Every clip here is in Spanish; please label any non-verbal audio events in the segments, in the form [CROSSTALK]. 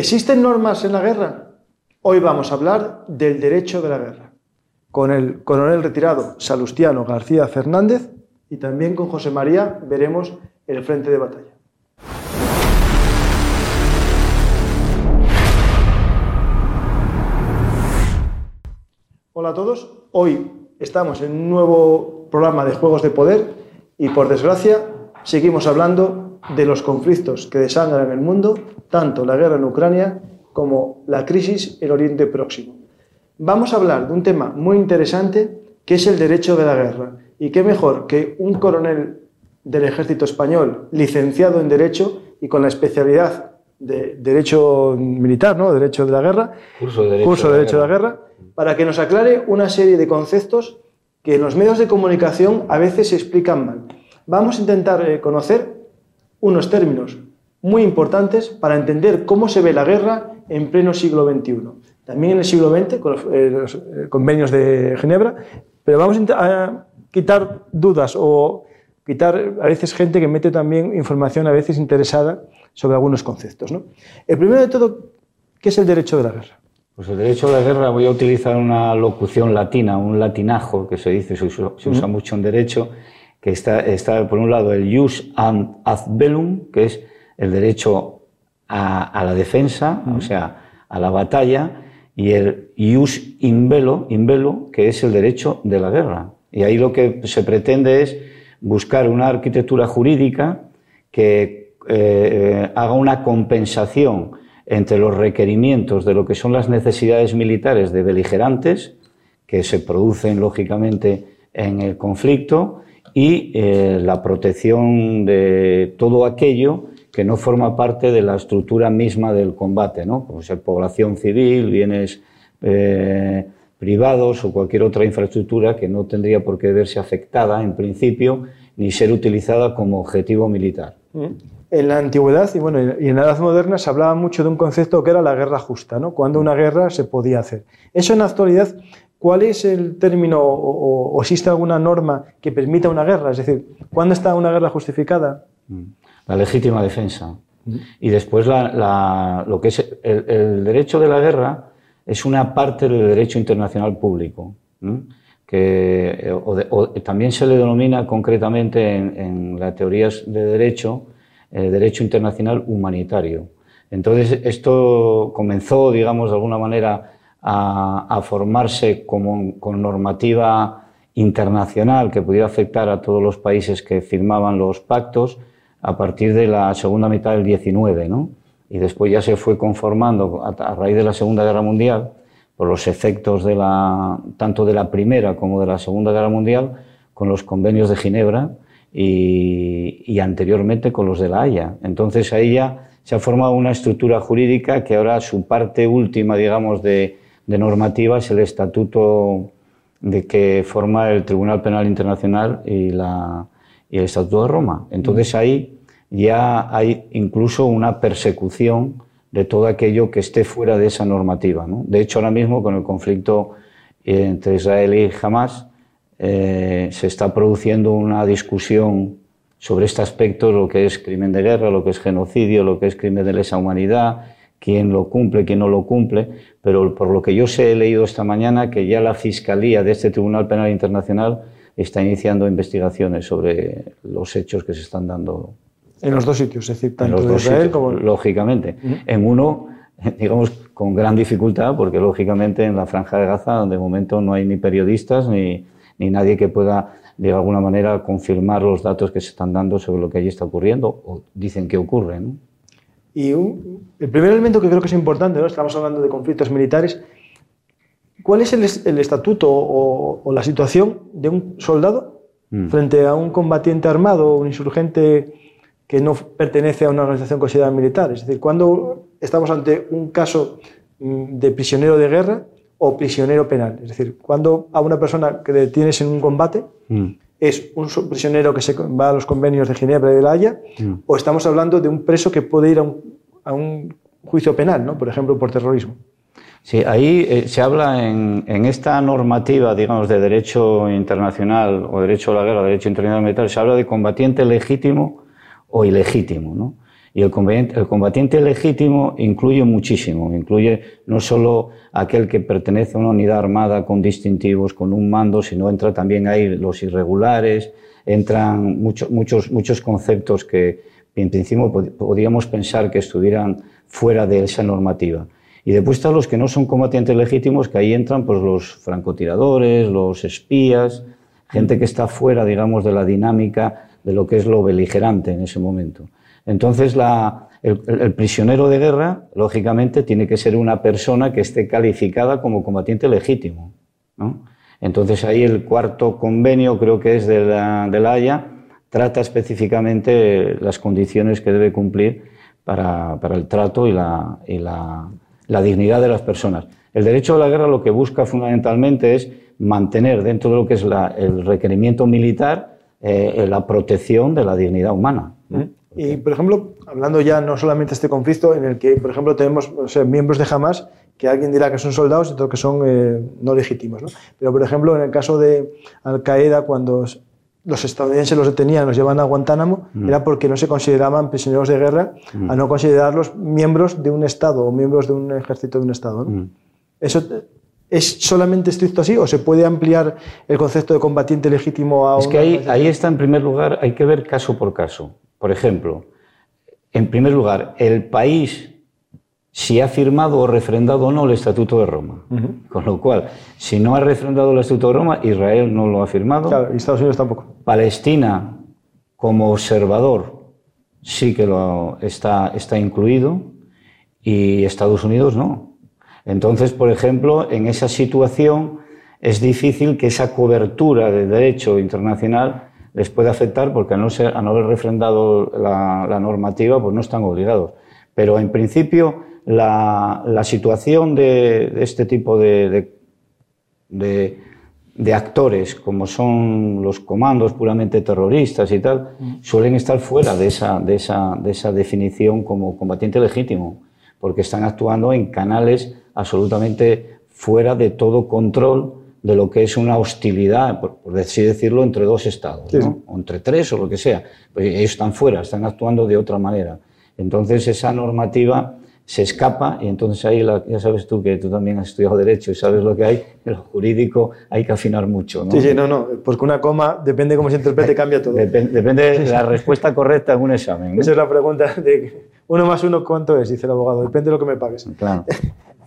¿Existen normas en la guerra? Hoy vamos a hablar del derecho de la guerra, con el coronel retirado Salustiano García Fernández y también con José María veremos el frente de batalla. Hola a todos, hoy estamos en un nuevo programa de Juegos de Poder y por desgracia seguimos hablando de los conflictos que desangran el mundo tanto la guerra en Ucrania como la crisis en Oriente Próximo. Vamos a hablar de un tema muy interesante que es el derecho de la guerra. Y qué mejor que un coronel del ejército español licenciado en Derecho y con la especialidad de Derecho Militar, ¿no? Derecho de la Guerra, curso de Derecho, de, la guerra, para que nos aclare una serie de conceptos que en los medios de comunicación a veces se explican mal. Vamos a intentar eh, conocer unos términos muy importantes para entender cómo se ve la guerra en pleno siglo XXI. También en el siglo XX, con los, eh, eh, convenios de Ginebra, pero vamos a quitar dudas o quitar a veces gente que mete también información a veces interesada sobre algunos conceptos. ¿no? El primero de todo, ¿qué es el derecho de la guerra? Pues el derecho de la guerra, voy a utilizar una locución latina, un latinajo que se dice, se usa, mucho en derecho, que está, está por un lado el jus ad bellum, que es el derecho a, la defensa, o sea, a la batalla, y el ius in velo, in velo, que es el derecho de la guerra. Y ahí lo que se pretende es buscar una arquitectura jurídica que eh, haga una compensación entre los requerimientos de lo que son las necesidades militares de beligerantes, que se producen lógicamente en el conflicto, y eh, la protección de todo aquello que no forma parte de la estructura misma del combate, ¿no? Como ser población civil, bienes eh, privados o cualquier otra infraestructura que no tendría por qué verse afectada en principio ni ser utilizada como objetivo militar. Mm. En la antigüedad y, bueno, y en la edad moderna se hablaba mucho de un concepto que era la guerra justa, ¿no? cuando una guerra se podía hacer. Eso en la actualidad, ¿cuál es el término o, o existe alguna norma que permita una guerra? Es decir, ¿cuándo está una guerra justificada? Mm la legítima defensa. Y después lo que es el, derecho de la guerra es una parte del derecho internacional público, que eh, también se le denomina concretamente en, las teorías de derecho el eh, derecho internacional humanitario. Entonces esto comenzó, digamos, de alguna manera a, formarse como, con normativa internacional que pudiera afectar a todos los países que firmaban los pactos a partir de la segunda mitad del 19, ¿no? Y después ya se fue conformando a, raíz de la Segunda Guerra Mundial, por los efectos de la, tanto de la Primera como de la Segunda Guerra Mundial, con los convenios de Ginebra y, anteriormente con los de la Haya. Entonces ahí ya se ha formado una estructura jurídica que ahora su parte última, digamos, de, de normativa es el estatuto de que forma el Tribunal Penal Internacional y el Estatuto de Roma. Entonces ahí ya hay incluso una persecución de todo aquello que esté fuera de esa normativa. De hecho, ahora mismo con el conflicto entre Israel y Hamas, eh, se está produciendo una discusión sobre este aspecto, lo que es crimen de guerra, lo que es genocidio, lo que es crimen de lesa humanidad, quién lo cumple, quién no lo cumple, pero por lo que yo sé, he leído esta mañana que ya la Fiscalía de este Tribunal Penal Internacional está iniciando investigaciones sobre los hechos que se están dando. En los dos sitios, es decir, tanto en Israel como... Lógicamente. En uno, [LAUGHS] digamos, con gran dificultad, porque lógicamente en la Franja de Gaza, de momento no hay ni periodistas ni, ni nadie que pueda de alguna manera confirmar los datos que se están dando sobre lo que allí está ocurriendo o dicen que ocurre. ¿no? Y el primer elemento que creo que es importante, ¿no? estamos hablando de conflictos militares, ¿cuál es el, estatuto o, la situación de un soldado mm. frente a un combatiente armado, un insurgente que no pertenece a una organización considerada militar? Es decir, cuando estamos ante un caso mm, de prisionero de guerra o prisionero penal, es decir, cuando a una persona que detienes en un combate, mm es un prisionero que se va a los convenios de Ginebra y de La Haya, mm. o estamos hablando de un preso que puede ir a un, juicio penal, ¿no? por ejemplo, por terrorismo. Sí, ahí eh, se habla en, esta normativa, digamos, de derecho internacional o derecho a la guerra, derecho internacional militar, se habla de combatiente legítimo o ilegítimo, ¿no? Y el combatiente, legítimo incluye muchísimo, incluye no solo aquel que pertenece a una unidad armada con distintivos, con un mando, sino entra también ahí los irregulares, entran muchos, muchos, muchos conceptos que en principio podríamos pensar que estuvieran fuera de esa normativa. Y después están los que no son combatientes legítimos, que ahí entran pues, los francotiradores, los espías, gente que está fuera, digamos, de la dinámica de lo que es lo beligerante en ese momento. Entonces, el, prisionero de guerra, lógicamente, tiene que ser una persona que esté calificada como combatiente legítimo. Entonces, ahí el cuarto convenio, creo que es de la, de Haya, trata específicamente las condiciones que debe cumplir para, el trato y, la, dignidad de las personas. El derecho a la guerra lo que busca fundamentalmente es mantener dentro de lo que es el requerimiento militar eh, la protección de la dignidad humana. Y, por ejemplo, hablando ya no solamente de este conflicto, en el que, por ejemplo, tenemos miembros de Hamas que alguien dirá que son soldados y otros que son eh, no legítimos. ¿no? Pero, por ejemplo, en el caso de Al-Qaeda, cuando los estadounidenses los detenían, los llevaban a Guantánamo, mm. era porque no se consideraban prisioneros de guerra, mm. a no considerarlos miembros de un Estado o miembros de un ejército de un Estado. ¿no? Mm. ¿Eso es solamente estricto así o se puede ampliar el concepto de combatiente legítimo a... Es que ahí, ahí está, en primer lugar, hay que ver caso por caso. Por ejemplo, en primer lugar, el país si ha firmado o refrendado o no el Estatuto de Roma. Con lo cual, si no ha refrendado el Estatuto de Roma, Israel no lo ha firmado. Claro, y Estados Unidos tampoco. Palestina, como observador, sí que lo está, está incluido y Estados Unidos no. Entonces, por ejemplo, en esa situación es difícil que esa cobertura de derecho internacional les puede afectar porque al no, ser, no haber refrendado la, normativa, pues no están obligados. Pero en principio la, situación de, este tipo de, de, actores, como son los comandos puramente terroristas y tal, suelen estar fuera de esa, de esa, de esa definición como combatiente legítimo, porque están actuando en canales absolutamente fuera de todo control de lo que es una hostilidad, por, así decirlo, entre dos estados, o entre tres o lo que sea. Pues ellos están fuera, están actuando de otra manera. Entonces esa normativa se escapa y entonces ahí ya sabes tú que tú también has estudiado derecho y sabes lo que hay, en lo jurídico hay que afinar mucho. ¿no? Sí, sí, no, no, porque una coma, depende de cómo se interprete, cambia todo. depende de la respuesta correcta en un examen. Esa es la pregunta de uno más uno, ¿cuánto es? Dice el abogado, depende de lo que me pagues. Claro. [LAUGHS]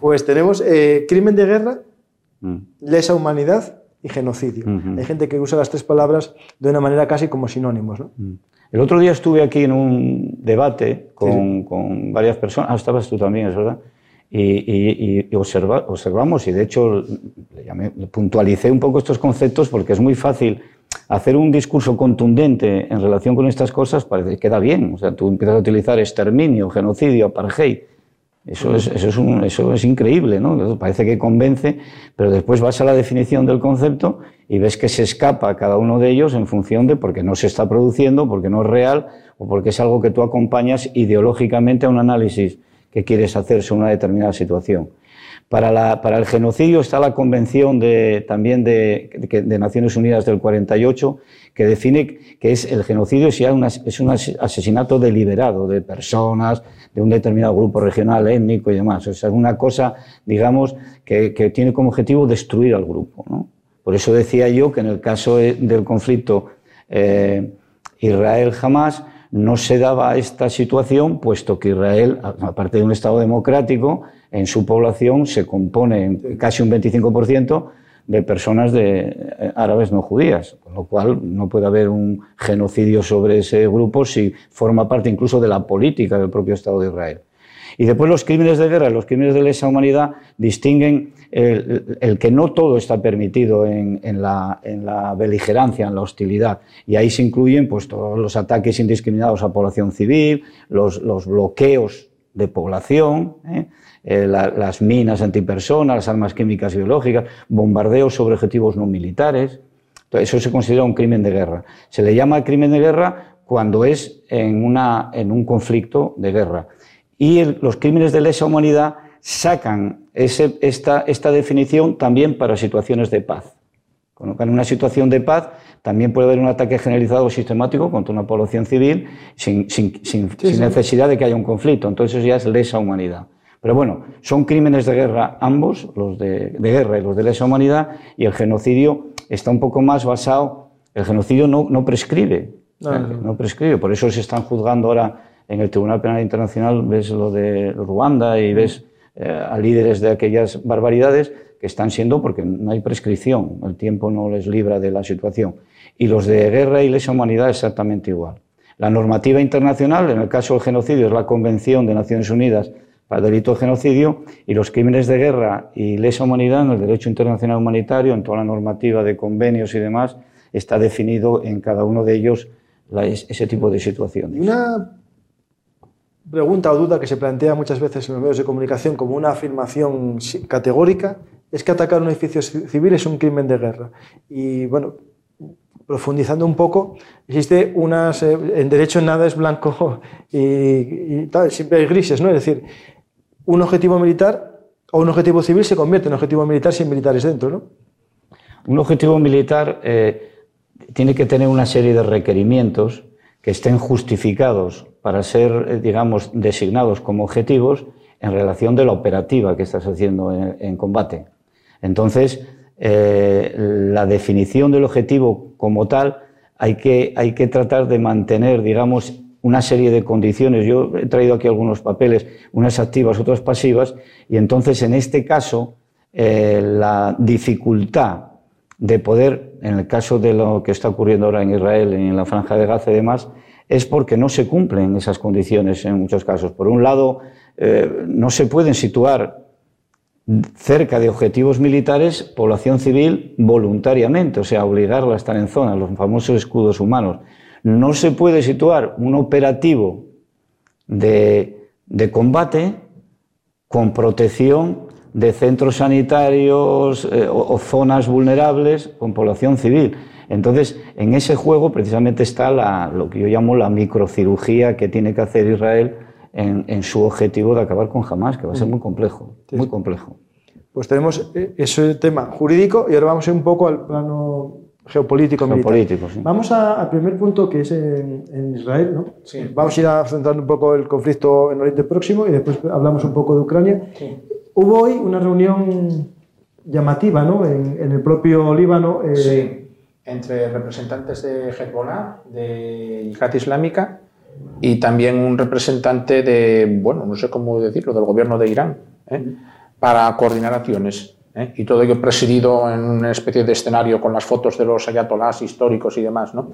Pues tenemos eh, crimen de guerra, Mm. lesa humanidad y genocidio. Hay gente que usa las tres palabras de una manera casi como sinónimos. Mm. El otro día estuve aquí en un debate con, con varias personas, ah, estabas tú también, es verdad, y, y, observamos, y de hecho puntualicé un poco estos conceptos porque es muy fácil hacer un discurso contundente en relación con estas cosas, parece que queda bien. O sea, tú empiezas a utilizar exterminio, genocidio, apartheid, eso es, eso, es un, eso es increíble, ¿no? Parece que convence, pero después vas a la definición del concepto y ves que se escapa cada uno de ellos en función de porque no se está produciendo, porque no es real o porque es algo que tú acompañas ideológicamente a un análisis que quieres hacer sobre una determinada situación. Para, el genocidio está la Convención de, también de, Naciones Unidas del 48, que define que es el genocidio si es un asesinato deliberado de personas, de un determinado grupo regional, étnico y demás. O sea, es una cosa, digamos, que, tiene como objetivo destruir al grupo. Por eso decía yo que en el caso del conflicto eh, Israel-Jamás no se daba esta situación, puesto que Israel, aparte de un Estado democrático, en su población se compone casi un 25% de personas de eh, árabes no judías, con lo cual no puede haber un genocidio sobre ese grupo si forma parte incluso de la política del propio Estado de Israel. Y después los crímenes de guerra, los crímenes de lesa humanidad distinguen el, que no todo está permitido en, la, beligerancia, en la hostilidad. Y ahí se incluyen pues, todos los ataques indiscriminados a población civil, los, bloqueos de población, ¿eh? Eh, las minas antipersonas, las armas químicas y biológicas, bombardeos sobre objetivos no militares. eso se considera un crimen de guerra. Se le llama crimen de guerra cuando es en, una, en un conflicto de guerra. Y los crímenes de lesa humanidad sacan esta, esta, definición también para situaciones de paz. En una situación de paz también puede haber un ataque generalizado o sistemático contra una población civil sin, necesidad de que haya un conflicto. Entonces eso ya es lesa humanidad. Pero bueno, son crímenes de guerra ambos, los de, guerra y los de lesa humanidad, y el genocidio está un poco más basado, el genocidio no, no prescribe, no prescribe, por eso se están juzgando ahora en el Tribunal Penal Internacional, ves lo de Ruanda y ves eh, a líderes de aquellas barbaridades que están siendo porque no hay prescripción, el tiempo no les libra de la situación. Y los de guerra y lesa humanidad exactamente igual. La normativa internacional, en el caso del genocidio, es la Convención de Naciones Unidas para el delito de genocidio y los crímenes de guerra y lesa humanidad en el derecho internacional humanitario, en toda la normativa de convenios y demás, está definido en cada uno de ellos ese tipo de situaciones. Pregunta o duda que se plantea muchas veces en los medios de comunicación como una afirmación categórica es que atacar un edificio civil es un crimen de guerra. Y bueno, profundizando un poco, existe unas. Eh, en derecho nada es blanco [LAUGHS] y, tal, siempre hay grises, ¿no? Es decir, un objetivo militar o un objetivo civil se convierte en objetivo militar sin militares dentro, ¿no? Un objetivo militar eh, tiene que tener una serie de requerimientos que estén justificados para ser, eh, digamos, designados como objetivos en relación de la operativa que estás haciendo en, combate. Entonces, eh, la definición del objetivo como tal hay que, hay que tratar de mantener, digamos, una serie de condiciones. Yo he traído aquí algunos papeles, unas activas, otras pasivas, y entonces en este caso eh, la dificultad de poder, en el caso de lo que está ocurriendo ahora en Israel, en la franja de Gaza y demás, es porque no se cumplen esas condiciones en muchos casos. Por un lado, eh, no se pueden situar cerca de objetivos militares población civil voluntariamente, o sea, obligarla a estar en zona, los famosos escudos humanos. No se puede situar un operativo de, combate con protección de centros sanitarios eh, o zonas vulnerables con población civil. Entonces, en ese juego precisamente está lo que yo llamo la microcirugía que tiene que hacer Israel en, su objetivo de acabar con Hamas, que va a ser muy complejo, muy complejo. Pues tenemos eh, ese tema jurídico y ahora vamos a ir un poco al plano geopolítico, geopolítico sí. Vamos al primer punto que es en, Israel, ¿no? Sí. Vamos a ir a centrar un poco el conflicto en Oriente Próximo y después hablamos un poco de Ucrania. Hubo hoy una reunión llamativa, ¿no? En, el propio Líbano. Eh, sí entre representantes de Hezbollah, de Yihad Islámica, y también un representante de, bueno, no sé cómo decirlo, del gobierno de Irán, ¿eh? para coordinar acciones. ¿eh? Y todo ello presidido en una especie de escenario con las fotos de los ayatolás históricos y demás. ¿no?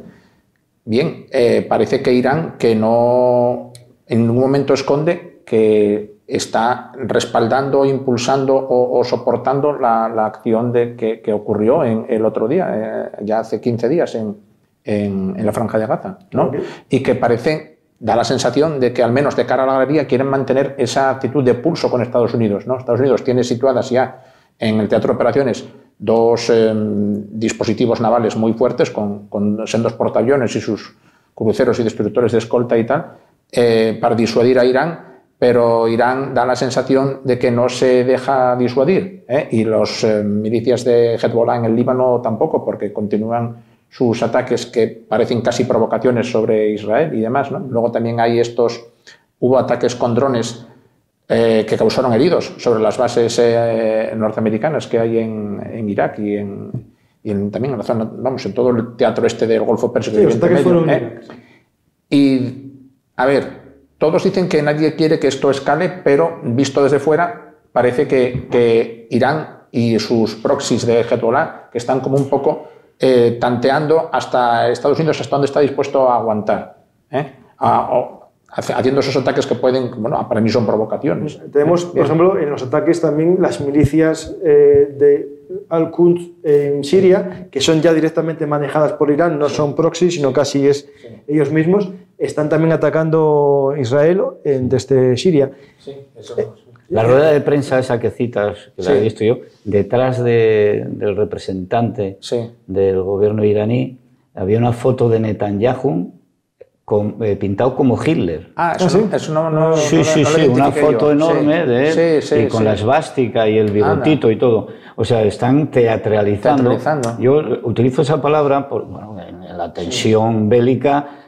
Bien, eh, parece que Irán, que no en ningún momento esconde que está respaldando, impulsando o, soportando la, acción de, que, ocurrió en, el otro día, eh, ya hace 15 días en, en, la Franja de Gaza, ¿no? Y que parece, da la sensación de que al menos de cara a la galería quieren mantener esa actitud de pulso con Estados Unidos, ¿no? Estados Unidos tiene situadas ya en el teatro de operaciones dos em, dispositivos navales muy fuertes con, con sendos portaaviones y sus cruceros y destructores de escolta y tal, eh, para disuadir a Irán pero Irán da la sensación de que no se deja disuadir. ¿eh? Y los eh, milicias de Hezbollah en el Líbano tampoco, porque continúan sus ataques que parecen casi provocaciones sobre Israel y demás. ¿no? Luego también hay estos, hubo ataques con drones eh, que causaron heridos sobre las bases norteamericanas que hay en, Irak y, en, también en la zona, vamos, en todo el teatro este del Golfo Pérsico. Y, a ver, todos dicen que nadie quiere que esto escale, pero visto desde fuera, parece que, Irán y sus proxies de Hezbollah, que están como un poco eh, tanteando hasta Estados Unidos hasta dónde está dispuesto a aguantar, ¿eh? haciendo esos ataques que pueden, bueno, para mí son provocaciones. Tenemos, por ejemplo, en los ataques también las milicias eh, de Al-Quds en Siria, que son ya directamente manejadas por Irán, no son proxies, sino casi es ellos mismos están también atacando Israel desde Siria. Sí, eso La rueda de prensa esa que citas, que la he visto yo, detrás del representante del gobierno iraní había una foto de Netanyahu eh, pintado como Hitler. Ah, eso, ¿Ah, sí? no, no, Sí, sí, sí, una foto enorme de él y con la esvástica y el bigotito y todo. O sea, están teatralizando. Yo utilizo esa palabra por, bueno, en la tensión bélica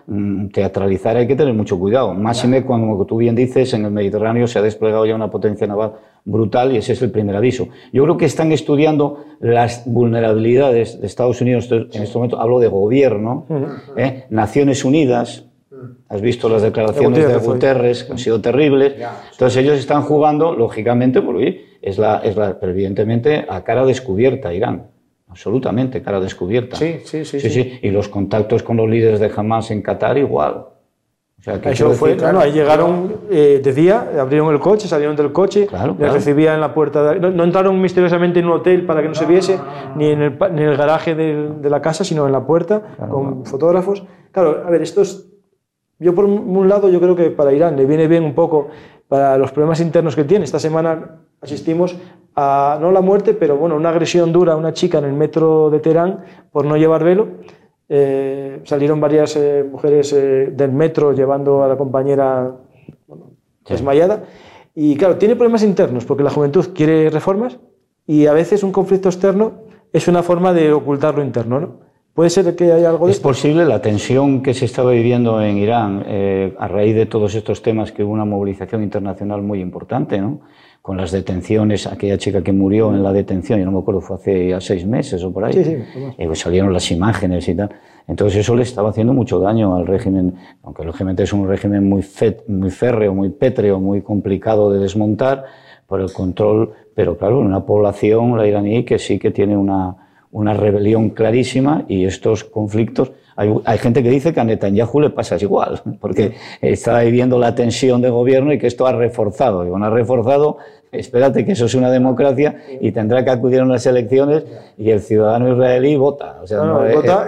teatralizar hay que tener mucho cuidado. Más claro. cuando, como tú bien dices, en el Mediterráneo se ha desplegado ya una potencia naval brutal y ese es el primer aviso. Yo creo que están estudiando las vulnerabilidades de Estados Unidos en este momento. Hablo de gobierno, ¿eh? Naciones Unidas. Has visto las declaraciones de Guterres, que han sido terribles. Entonces ellos están jugando, lógicamente, porque es la, es la, evidentemente a cara descubierta Irán absolutamente, cara descubierta. Sí sí sí, sí Y los contactos con los líderes de Hamas en Qatar igual. O sea, que Eso fue, claro, ahí llegaron eh, de día, abrieron el coche, salieron del coche, les recibían en la puerta. no, entraron misteriosamente en un hotel para que no, se viese, Ni, en el, ni en el garaje de, de, la casa, sino en la puerta, con fotógrafos. Claro, a ver, esto es. Yo, por un lado, yo creo que para Irán le viene bien un poco para los problemas internos que tiene. Esta semana asistimos a, no la muerte, pero bueno, una agresión dura a una chica en el metro de Teherán por no llevar velo. Eh, salieron varias eh, mujeres eh, del metro llevando a la compañera desmayada. Y claro, tiene problemas internos porque la juventud quiere reformas y a veces un conflicto externo es una forma de ocultar lo interno. ¿no? ¿Puede ser que haya algo de Es posible la tensión que se estaba viviendo en Irán a raíz de todos estos temas, que hubo una movilización internacional muy importante, ¿no? con las detenciones, aquella chica que murió en la detención, yo no me acuerdo, fue hace ya seis meses o por ahí, sí, sí, y pues salieron las imágenes y tal. Entonces eso le estaba haciendo mucho daño al régimen, aunque lógicamente es un régimen muy, muy férreo, muy pétreo, muy complicado de desmontar por el control, pero claro, una población, la iraní, que sí que tiene una, una rebelión clarísima y estos conflictos hay, hay, gente que dice que a Netanyahu le pasa igual, porque está viviendo la tensión de gobierno y que esto ha reforzado. Y ha reforzado, espérate que eso es una democracia y tendrá que acudir a unas elecciones y el ciudadano israelí vota. O sea,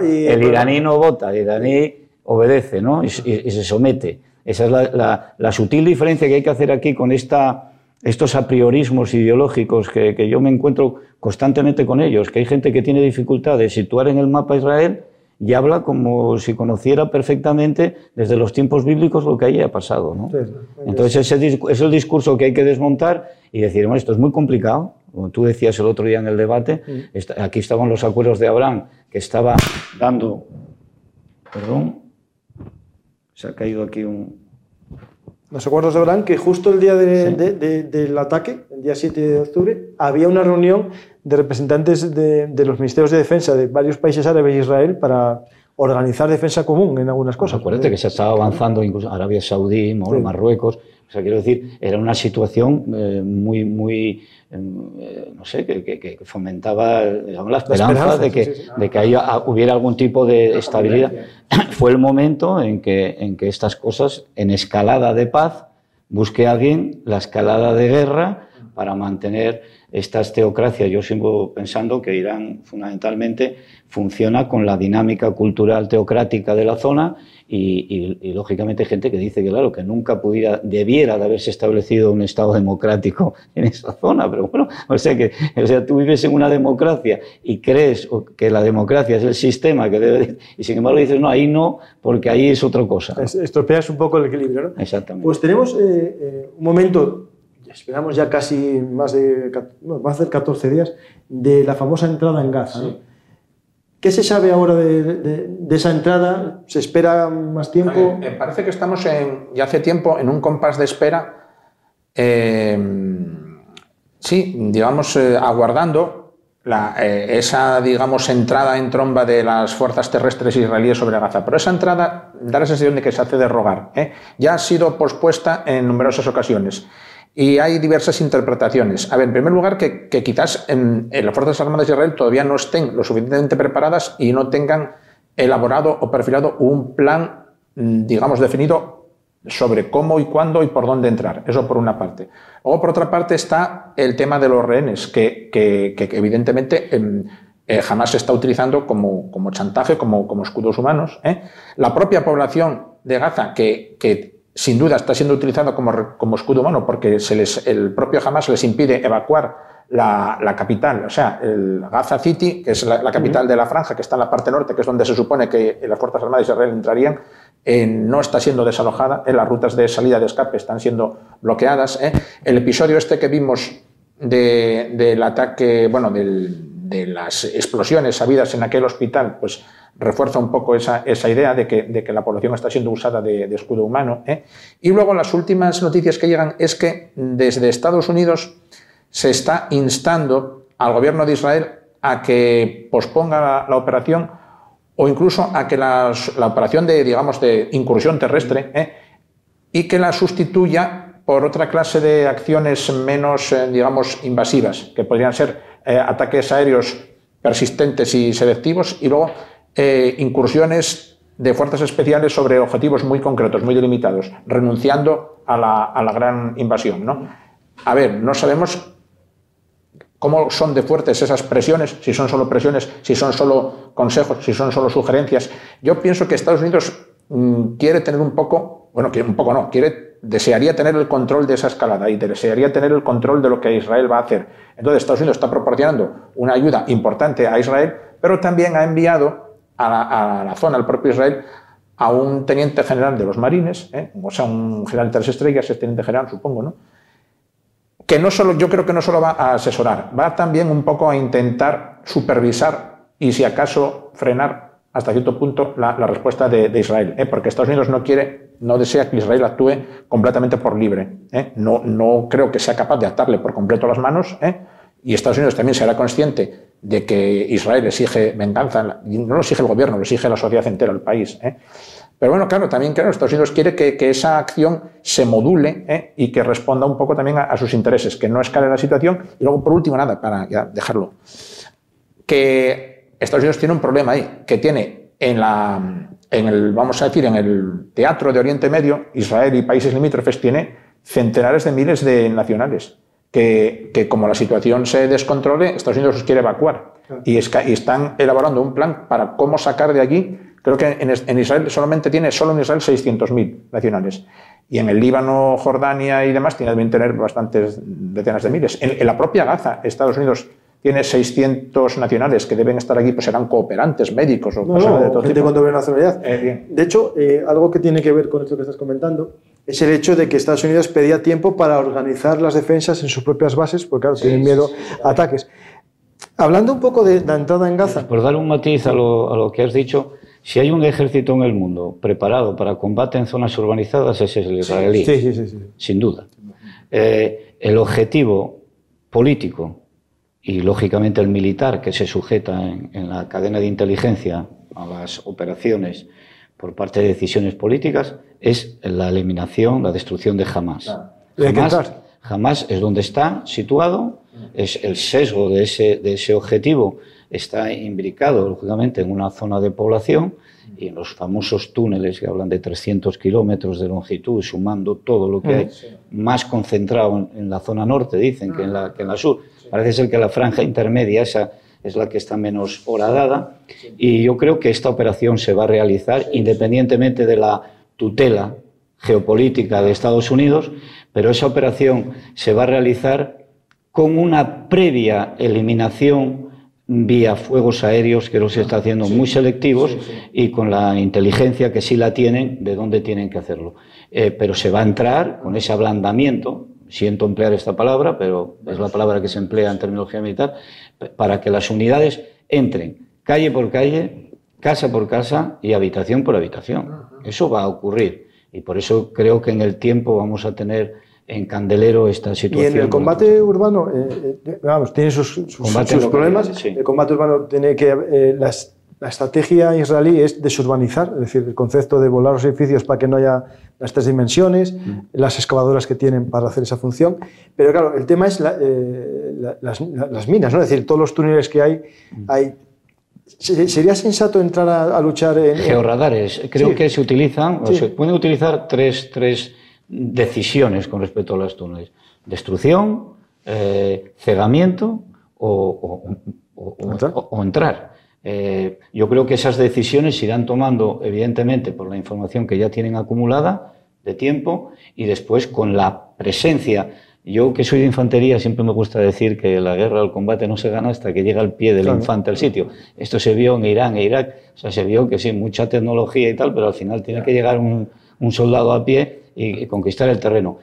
el, iraní no vota, el iraní obedece ¿no? y, se somete. Esa es la, la, sutil diferencia que hay que hacer aquí con esta, estos apriorismos ideológicos que, que yo me encuentro constantemente con ellos, que hay gente que tiene dificultad de situar en el mapa Israel y habla como si conociera perfectamente desde los tiempos bíblicos lo que haya pasado. ¿no? Entonces ese es el discurso que hay que desmontar y decir, bueno, esto es muy complicado, como tú decías el otro día en el debate, aquí estaban los acuerdos de Abraham, que estaba dando, perdón, se ha caído aquí un... Los acuerdos de Abraham, que justo el día del ataque, el día 7 de octubre, había una reunión de representantes de, los ministerios de defensa de varios países árabes y Israel para organizar defensa común en algunas cosas. acuérdate que se estaba avanzando incluso Arabia Saudí, Marruecos. O sea, quiero decir, era una situación eh, muy, muy, eh, no sé, que, fomentaba la esperanza, de que, de que haya, hubiera algún tipo de estabilidad. [CLEARS THROAT] Fue el momento en que, en que estas cosas, en escalada de paz, busque a alguien la escalada de guerra para mantener estas teocracias. Yo sigo pensando que Irán fundamentalmente funciona con la dinámica cultural teocrática de la zona y, lógicamente hay gente que dice que claro, que nunca pudiera, debiera de haberse establecido un Estado democrático [LAUGHS] en esa zona, pero bueno, o sea que o sea, tú vives en una democracia y crees que la democracia es el sistema que debe, y sin embargo dices, no, ahí no, porque ahí es otra cosa. Estropeas un poco el equilibrio, ¿no? Exactamente. Pues tenemos eh, eh, un momento esperamos ya casi más de, más de 14 días, de la famosa entrada en Gaza. ¿Qué se sabe ahora de, esa entrada? ¿Se espera más tiempo? Me parece que estamos en, ya hace tiempo en un compás de espera, eh, sí, digamos, eh, aguardando eh, esa, digamos, entrada en tromba de las fuerzas terrestres israelíes sobre Gaza. Pero esa entrada da la sensación de que se hace de rogar. Ya ha sido pospuesta en numerosas ocasiones. Y hay diversas interpretaciones. A ver, en primer lugar, que, quizás en, las Fuerzas Armadas de Israel todavía no estén lo suficientemente preparadas y no tengan elaborado o perfilado un plan, mm, digamos, definido sobre cómo y cuándo y por dónde entrar. Eso por una parte. Luego, por otra parte, está el tema de los rehenes, que, evidentemente eh, jamás se está utilizando como, como chantaje, como, como escudos humanos. ¿eh? La propia población de Gaza, que sin duda está siendo utilizado como, como escudo humano porque se les, el propio Hamas les impide evacuar la, la, capital, o sea, el Gaza City, que es la, capital de la franja, que está en la parte norte, que es donde se supone que las Fuerzas Armadas de Israel entrarían, eh, no está siendo desalojada, en las rutas de salida de escape están siendo bloqueadas. ¿eh? El episodio este que vimos de, del ataque, bueno, del, de las explosiones habidas en aquel hospital, pues refuerza un poco esa, esa idea de que, de que, la población está siendo usada de, escudo humano. ¿eh? Y luego las últimas noticias que llegan es que desde Estados Unidos se está instando al gobierno de Israel a que posponga la, operación o incluso a que la operación de, digamos, de incursión terrestre ¿eh? y que la sustituya por otra clase de acciones menos, eh, digamos, invasivas, que podrían ser ataques aéreos persistentes y selectivos y luego eh, incursiones de fuerzas especiales sobre objetivos muy concretos, muy delimitados, renunciando a la, gran invasión. ¿no? A ver, no sabemos cómo son de fuertes esas presiones, si son solo presiones, si son solo consejos, si son solo sugerencias. Yo pienso que Estados Unidos mm, quiere tener un poco, bueno, que un poco no, quiere, desearía tener el control de esa escalada y desearía tener el control de lo que Israel va a hacer. Entonces Estados Unidos está proporcionando una ayuda importante a Israel, pero también ha enviado a la, zona, al propio Israel, a un teniente general de los marines, ¿eh? o sea, un general de tres estrellas, es teniente general, supongo, ¿no? Que no solo, yo creo que no solo va a asesorar, va también un poco a intentar supervisar y, si acaso, frenar hasta cierto punto la, respuesta de, Israel, ¿eh? porque Estados Unidos no quiere, no desea que Israel actúe completamente por libre. ¿eh? No, no creo que sea capaz de atarle por completo las manos, y Estados Unidos también será consciente de que Israel exige venganza, no lo exige el gobierno, lo exige la sociedad entera, el país. ¿eh? Pero bueno, claro, también claro, Estados Unidos quiere que, esa acción se module ¿eh? y que responda un poco también a, sus intereses, que no escale la situación. Y luego, por último, nada, para dejarlo, que Estados Unidos tiene un problema ahí, que tiene en la, en el, vamos a decir, en el teatro de Oriente Medio, Israel y países limítrofes tiene centenares de miles de nacionales que, como la situación se descontrole, Estados Unidos los quiere evacuar. Y, están elaborando un plan para cómo sacar de allí. Creo que en, Israel solamente tiene, solo en Israel, 600.000 nacionales. Y en el Líbano, Jordania y demás tiene, deben tener bastantes decenas de miles. En, la propia Gaza, Estados Unidos tiene 600 nacionales que deben estar aquí, pues serán cooperantes, médicos o cosas de todo gente con doble nacionalidad. Eh, de hecho, eh, algo que tiene que ver con esto que estás comentando es el hecho de que Estados Unidos pedía tiempo para organizar las defensas en sus propias bases, porque claro, tienen miedo a ataques. Hablando un poco de la entrada en Gaza. Por dar un matiz a lo, a lo, que has dicho, si hay un ejército en el mundo preparado para combate en zonas urbanizadas, ese es el israelí. Sí, sí, sí, sin duda. Eh, el objetivo político y lógicamente el militar que se sujeta en, la cadena de inteligencia a las operaciones por parte de decisiones políticas es la eliminación, la destrucción de Hamas. Hamas, es donde está situado, es el sesgo de ese, de ese objetivo está imbricado, lógicamente, en una zona de población y en los famosos túneles que hablan de 300 kilómetros de longitud, sumando todo lo que mm, hay, más concentrado en, la zona norte, dicen, que, en la, que en la sur. Parece ser que la franja intermedia, esa es la que está menos horadada, y yo creo que esta operación se va a realizar independientemente de la tutela geopolítica de Estados Unidos, pero esa operación se va a realizar con una previa eliminación vía fuegos aéreos que los está haciendo muy selectivos y con la inteligencia que sí la tienen de dónde tienen que hacerlo. Eh, pero se va a entrar con ese ablandamiento, siento emplear esta palabra, pero es la palabra que se emplea en terminología militar, para que las unidades entren calle por calle, casa por casa y habitación por habitación. Eso va a ocurrir y por eso creo que en el tiempo vamos a tener en candelero esta situación. Y en el combate urbano, eh, eh, vamos, tiene sus, problemas. El combate urbano tiene que. Eh, la estrategia israelí es desurbanizar, es decir, el concepto de volar los edificios para que no haya las tres dimensiones, mm. las excavadoras que tienen para hacer esa función. Pero claro, el tema es las, minas, ¿no? Es decir, todos los túneles que hay, mm. hay ¿Sería sensato entrar a, luchar en... Georradares. Creo que se utilizan, o se pueden utilizar tres, tres decisiones con respecto a los túneles. Destrucción, eh, cegamiento o, entrar. Eh, yo creo que esas decisiones se irán tomando, evidentemente, por la información que ya tienen acumulada de tiempo y después con la presencia. Yo, que soy de infantería, siempre me gusta decir que la guerra o el combate no se gana hasta que llega el pie del infante al sitio. Esto se vio en Irán e Irak. O sea, se vio que sí, mucha tecnología y tal, pero al final tiene que llegar un, un soldado a pie y, conquistar el terreno.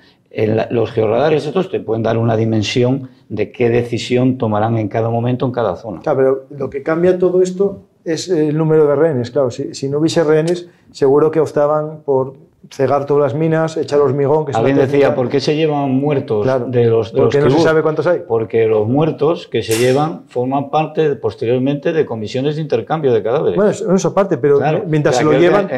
los georradares estos te pueden dar una dimensión de qué decisión tomarán en cada momento en cada zona. Claro, pero lo que cambia todo esto es el número de rehenes. Claro, si, si no hubiese rehenes, seguro que optaban por cegar todas las minas, echar hormigón. Que Alguien decía, ¿por qué se llevan muertos de los de Porque no se sabe cuántos hay. Porque los muertos que se llevan forman parte posteriormente de comisiones de intercambio de cadáveres. Bueno, eso, aparte, pero mientras se lo llevan...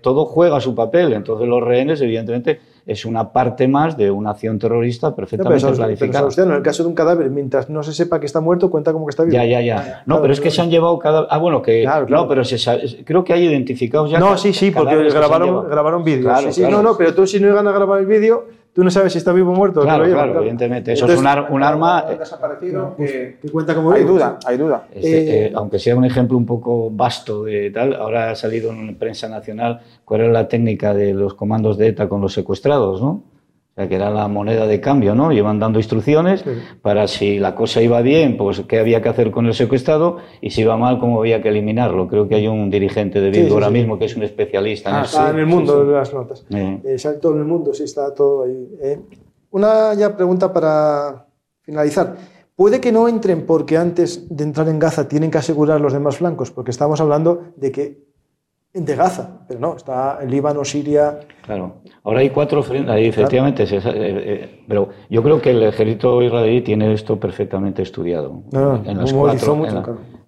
Todo juega su papel, entonces los rehenes, evidentemente es una parte más de una acción terrorista perfectamente planificada. Pero, en el caso de un cadáver, mientras no se sepa que está muerto, cuenta como que está vivo. Ya, ya, ya. No, pero es que se han llevado cada... Ah, bueno, que... No, pero se creo que hay identificados ya... No, sí, sí, porque grabaron, grabaron vídeos. sí, sí, No, no, pero tú si no llegan a grabar el vídeo tú no sabes si está vivo o muerto. Claro, claro, evidentemente. Eso es un, arma. Eh, desaparecido que, cuenta como Hay duda, hay duda. Este, eh, aunque sea un ejemplo un poco vasto de tal, ahora ha salido en prensa nacional cuál era la técnica de los comandos de ETA con los secuestrados, ¿no? O sea, que era la moneda de cambio, ¿no? Iban dando instrucciones para si la cosa iba bien, pues qué había que hacer con el secuestrado y si iba mal, cómo había que eliminarlo. Creo que hay un dirigente de Bildu ahora mismo que es un especialista en ah, Está en el mundo de las notas. Todo en el mundo, sí, está todo ahí. Eh, una ya pregunta para finalizar. Puede que no entren porque antes de entrar en Gaza tienen que asegurar los demás flancos, porque estamos hablando de que de Gaza, pero no, está en Líbano, Siria. Claro, ahora hay cuatro frentes, ahí efectivamente, eh, eh, pero yo creo que el ejército israelí tiene esto perfectamente estudiado. en las cuatro,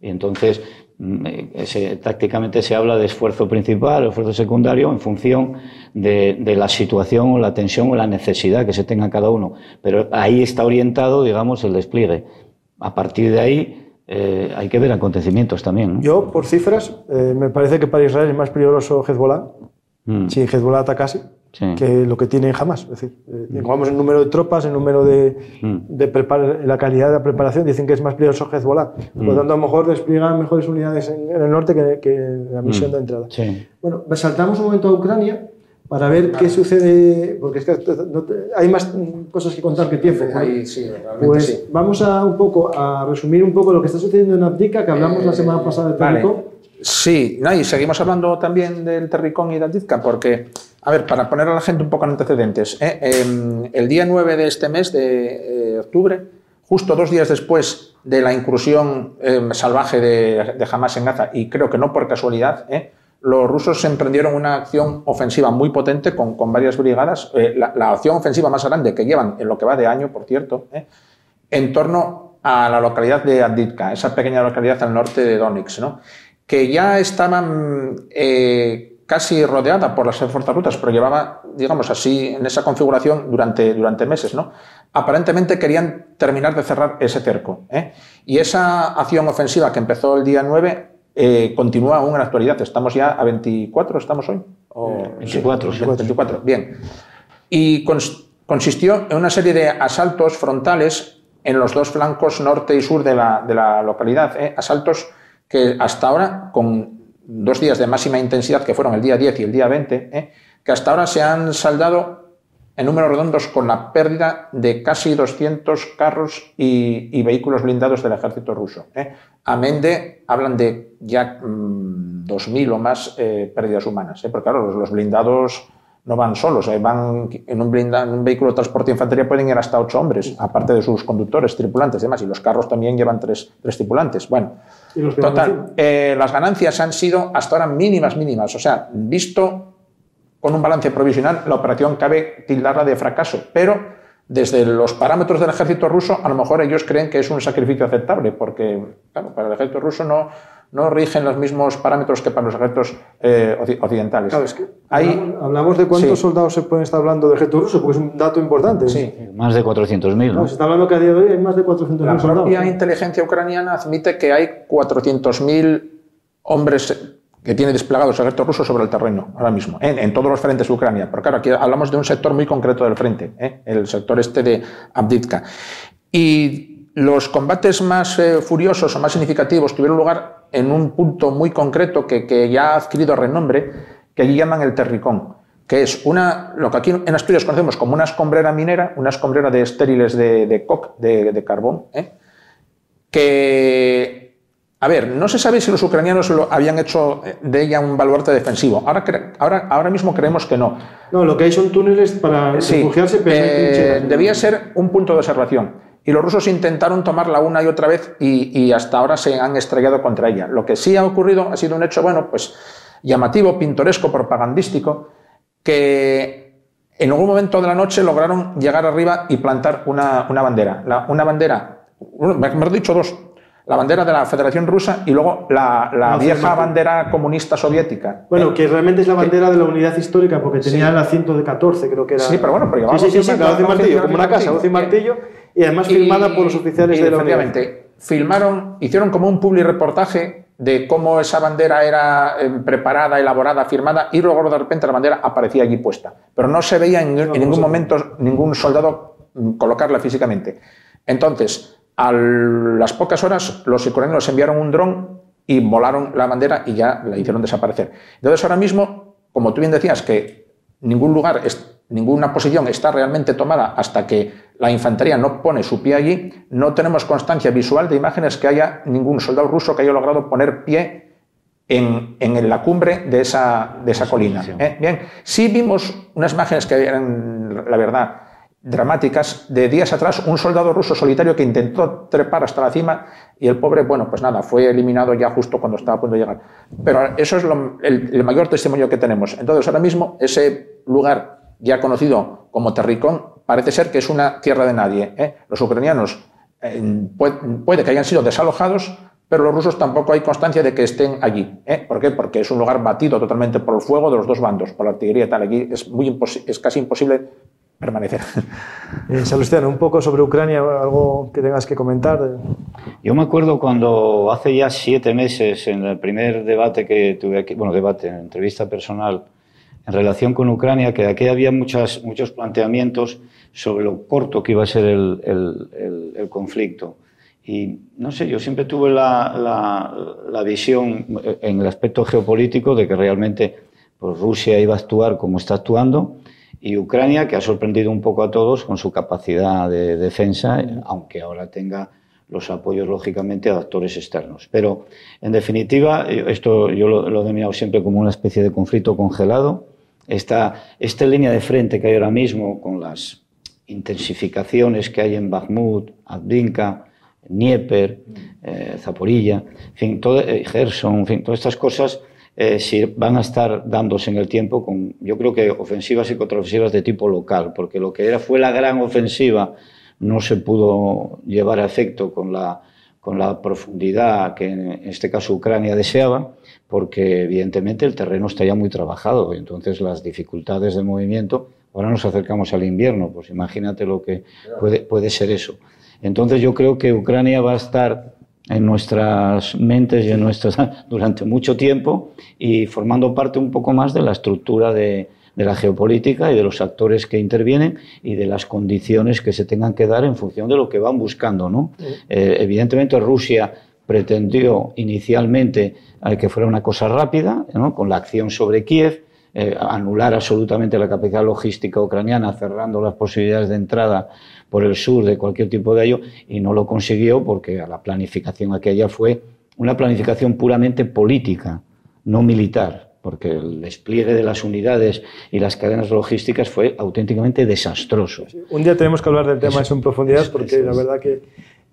Y entonces, mm, eh, tácticamente se habla de esfuerzo principal, esfuerzo secundario, en función de, de, la situación o la tensión o la necesidad que se tenga cada uno. Pero ahí está orientado, digamos, el despliegue. A partir de ahí eh, hay que ver acontecimientos también. Yo, por cifras, eh, me parece que para Israel es más peligroso Hezbollah, mm. si Hezbollah atacase, que lo que tiene jamás. Es decir, eh, mm. vamos el número de tropas, el número de, mm. de la calidad de la preparación, dicen que es más peligroso Hezbollah. Por lo tanto, a lo mejor despliegan mejores unidades en, el norte que, que la misión de entrada. Bueno, saltamos un momento a Ucrania para ver qué sucede, porque es que hay más cosas que contar que tiempo. sí, pues vamos a un poco a resumir un poco lo que está sucediendo en Abdica, que hablamos la eh, semana pasada de Terricón. Sí, y seguimos hablando también del Terricón y de Abdica, porque, a ver, para poner a la gente un poco en antecedentes, ¿eh? em, el día 9 de este mes de eh, octubre, justo dos días después de la incursión em, salvaje de, de Hamas en Gaza, y creo que no por casualidad, ¿eh? Los rusos emprendieron una acción ofensiva muy potente con, varias brigadas, eh, la, acción ofensiva más grande que llevan en lo que va de año, por cierto, eh, en torno a la localidad de Aditka, esa pequeña localidad al norte de Donetsk, ¿no? que ya estaban eh, casi rodeada por las fuerzas rutas, pero llevaba, digamos así, en esa configuración durante, durante meses, ¿no? Aparentemente querían terminar de cerrar ese cerco. ¿eh? Y esa acción ofensiva que empezó el día 9 eh, continúa aún en la actualidad. Estamos ya a 24, ¿estamos hoy? O, 24, sí, 24. Bien. Y consistió en una serie de asaltos frontales en los dos flancos norte y sur de la, de la localidad. ¿eh? Asaltos que hasta ahora, con dos días de máxima intensidad, que fueron el día 10 y el día 20, ¿eh? que hasta ahora se han saldado en números redondos con la pérdida de casi 200 carros y, vehículos blindados del ejército ruso. ¿eh? Amén de, hablan de ya 2.000 mm, o más eh, pérdidas humanas, ¿eh? porque claro, los, blindados no van solos, ¿eh? van en un, un vehículo de transporte de infantería pueden ir hasta 8 hombres, aparte de sus conductores, tripulantes y demás, y los carros también llevan 3, tripulantes. Bueno, total, las ganancias han sido hasta ahora mínimas, mínimas, o sea, visto con un balance provisional, la operación cabe tildarla de fracaso, pero desde los parámetros del ejército ruso, a lo mejor ellos creen que es un sacrificio aceptable, porque claro, para el ejército ruso no, no rigen los mismos parámetros que para los ejércitos eh, occidentales. Claro, es que hablamos de cuántos soldados se pueden estar hablando de ejército ruso, porque es un dato importante. Sí, más de 400.000. ¿no? se está hablando que a día de hoy hay más de 400.000 soldados. La propia inteligencia ucraniana admite que hay 400.000 hombres que tiene desplegados el ejército ruso sobre el terreno ahora mismo, en, todos los frentes de Ucrania. Pero claro, aquí hablamos de un sector muy concreto del frente, ¿eh? el sector este de Abditka. Y los combates más eh, furiosos o más significativos tuvieron lugar en un punto muy concreto que, que, ya ha adquirido renombre, que allí llaman el Terricón, que es una, lo que aquí en Asturias conocemos como una escombrera minera, una escombrera de estériles de, de, de carbón, ¿eh? que a ver, no se sabe si los ucranianos lo habían hecho de ella un baluarte defensivo. Ahora, ahora, ahora mismo creemos que no. No, lo que hay son túneles para refugiarse. Eh, debía ser un punto de observación. Y los rusos intentaron tomarla una y otra vez y, hasta ahora se han estrellado contra ella. Lo que sí ha ocurrido ha sido un hecho, bueno, pues llamativo, pintoresco, propagandístico, que en algún momento de la noche lograron llegar arriba y plantar una, bandera. una bandera, mejor dicho, dos, la bandera de la Federación Rusa y luego la, vieja bandera comunista soviética. Bueno, que realmente es la bandera de la unidad histórica, porque tenía el asiento de 14, creo que era. Sí, pero bueno, pero llevaba sí, sí, sí, martillo, como una casa, y martillo, y además filmada por los oficiales de la Efectivamente, filmaron, hicieron como un public reportaje de cómo esa bandera era eh, preparada, elaborada, firmada, y luego de repente la bandera aparecía allí puesta. Pero no se veía en, en ningún momento ningún soldado mm, colocarla físicamente. Entonces, a las pocas horas, los ucranianos enviaron un dron y volaron la bandera y ya la hicieron desaparecer. Entonces, ahora mismo, como tú bien decías, que ningún lugar, ninguna posición está realmente tomada hasta que la infantería no pone su pie allí, no tenemos constancia visual de imágenes que haya ningún soldado ruso que haya logrado poner pie en, la cumbre de esa, de esa colina. ¿eh? Bien, sí vimos unas imágenes que eran, la verdad, dramáticas de días atrás, un soldado ruso solitario que intentó trepar hasta la cima y el pobre, bueno, pues nada, fue eliminado ya justo cuando estaba a punto de llegar. Pero eso es el, mayor testimonio que tenemos. Entonces, ahora mismo, ese lugar ya conocido como Terricón parece ser que es una tierra de nadie. ¿eh? Los ucranianos eh, puede, que hayan sido desalojados, pero los rusos tampoco hay constancia de que estén allí. ¿eh? ¿Por qué? Porque es un lugar batido totalmente por el fuego de los dos bandos, por la artillería y tal. Aquí es, muy es casi imposible permanecer. [LAUGHS] Eh, Salustiano, un poco sobre Ucrania, algo que tengas que comentar. Yo me acuerdo cuando hace ya siete meses, en el primer debate que tuve aquí, bueno, debate, entrevista personal, en relación con Ucrania, que aquí había muchas, muchos planteamientos sobre lo corto que iba a ser el, el, el, conflicto. Y no sé, yo siempre tuve la, la, la, visión en el aspecto geopolítico de que realmente pues, Rusia iba a actuar como está actuando y Ucrania, que ha sorprendido un poco a todos con su capacidad de defensa, aunque ahora tenga los apoyos, lógicamente, de actores externos. Pero, en definitiva, esto yo lo, lo he denominado siempre como una especie de conflicto congelado. Esta, esta línea de frente que hay ahora mismo, con las intensificaciones que hay en Bakhmut, Abdinka, Dnieper, eh, Zaporilla, en fin, todo, eh, Gerson, en fin, todas estas cosas eh, si van a estar dándose en el tiempo con, yo creo que ofensivas y contraofensivas de tipo local, porque lo que era fue la gran ofensiva no se pudo llevar a efecto con la, con la profundidad que en este caso Ucrania deseaba, porque evidentemente el terreno está ya muy trabajado y entonces las dificultades de movimiento, ahora nos acercamos al invierno, pues imagínate lo que puede, puede ser eso. Entonces yo creo que Ucrania va a estar en nuestras mentes y en nuestras [LAUGHS] durante mucho tiempo y formando parte un poco más de la estructura de, de la geopolítica y de los actores que intervienen y de las condiciones que se tengan que dar en función de lo que van buscando. ¿no? Eh, evidentemente Rusia pretendió inicialmente eh, que fuera una cosa rápida, ¿no? con la acción sobre Kiev, eh, anular absolutamente la capacidad logística ucraniana, cerrando las posibilidades de entrada por el sur de cualquier tipo de ello, y no lo consiguió porque la planificación aquella fue una planificación puramente política, no militar porque el despliegue de las unidades y las cadenas logísticas fue auténticamente desastroso. un día tenemos que hablar del tema eso, en profundidad, porque la verdad que,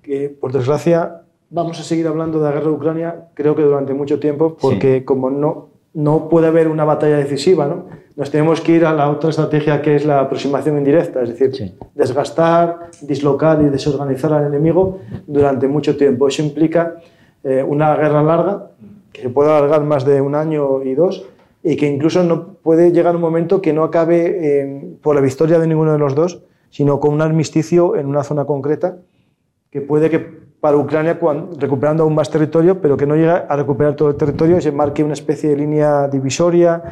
que, por desgracia, vamos a seguir hablando de la guerra de Ucrania, creo que durante mucho tiempo, porque sí. como no, no puede haber una batalla decisiva, ¿no? Nos tenemos que ir a la otra estrategia que es la aproximación indirecta, es decir, sí. desgastar, dislocar y desorganizar al enemigo durante mucho tiempo. Eso implica eh, una guerra larga que se puede alargar más de un año y dos, y que incluso no puede llegar un momento que no acabe eh, por la victoria de ninguno de los dos, sino con un armisticio en una zona concreta, que puede que para Ucrania, cuando, recuperando aún más territorio, pero que no llegue a recuperar todo el territorio y se marque una especie de línea divisoria,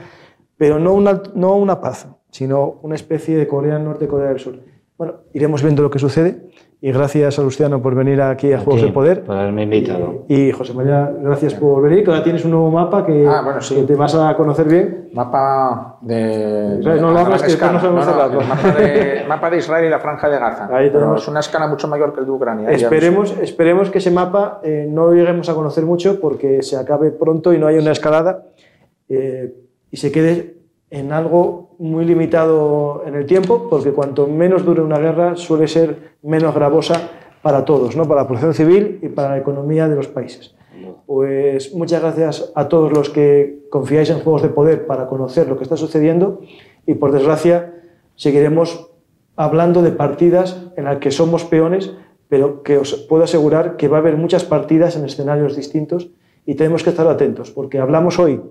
pero no una, no una paz, sino una especie de Corea del Norte, Corea del Sur. Bueno, iremos viendo lo que sucede y gracias a Luciano por venir aquí a Juegos de Poder. Por haberme invitado. Y José María, gracias por venir, que ahora tienes un nuevo mapa que, ah, bueno, sí. que te vas a conocer bien. Mapa de... de no lo hagas, que no sabemos no, no, mapa, de, mapa de Israel y la Franja de Gaza. Ahí tenemos. es una escala mucho mayor que el de Ucrania. Esperemos, esperemos que ese mapa eh, no lo lleguemos a conocer mucho porque se acabe pronto y no haya una escalada eh, y se quede en algo muy limitado en el tiempo, porque cuanto menos dure una guerra suele ser menos gravosa para todos, ¿no? para la población civil y para la economía de los países. Pues muchas gracias a todos los que confiáis en Juegos de Poder para conocer lo que está sucediendo y por desgracia seguiremos hablando de partidas en las que somos peones, pero que os puedo asegurar que va a haber muchas partidas en escenarios distintos y tenemos que estar atentos, porque hablamos hoy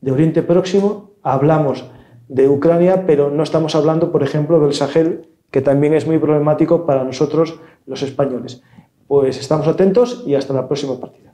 de Oriente Próximo, hablamos de Ucrania, pero no estamos hablando, por ejemplo, del Sahel, que también es muy problemático para nosotros los españoles. Pues estamos atentos y hasta la próxima partida.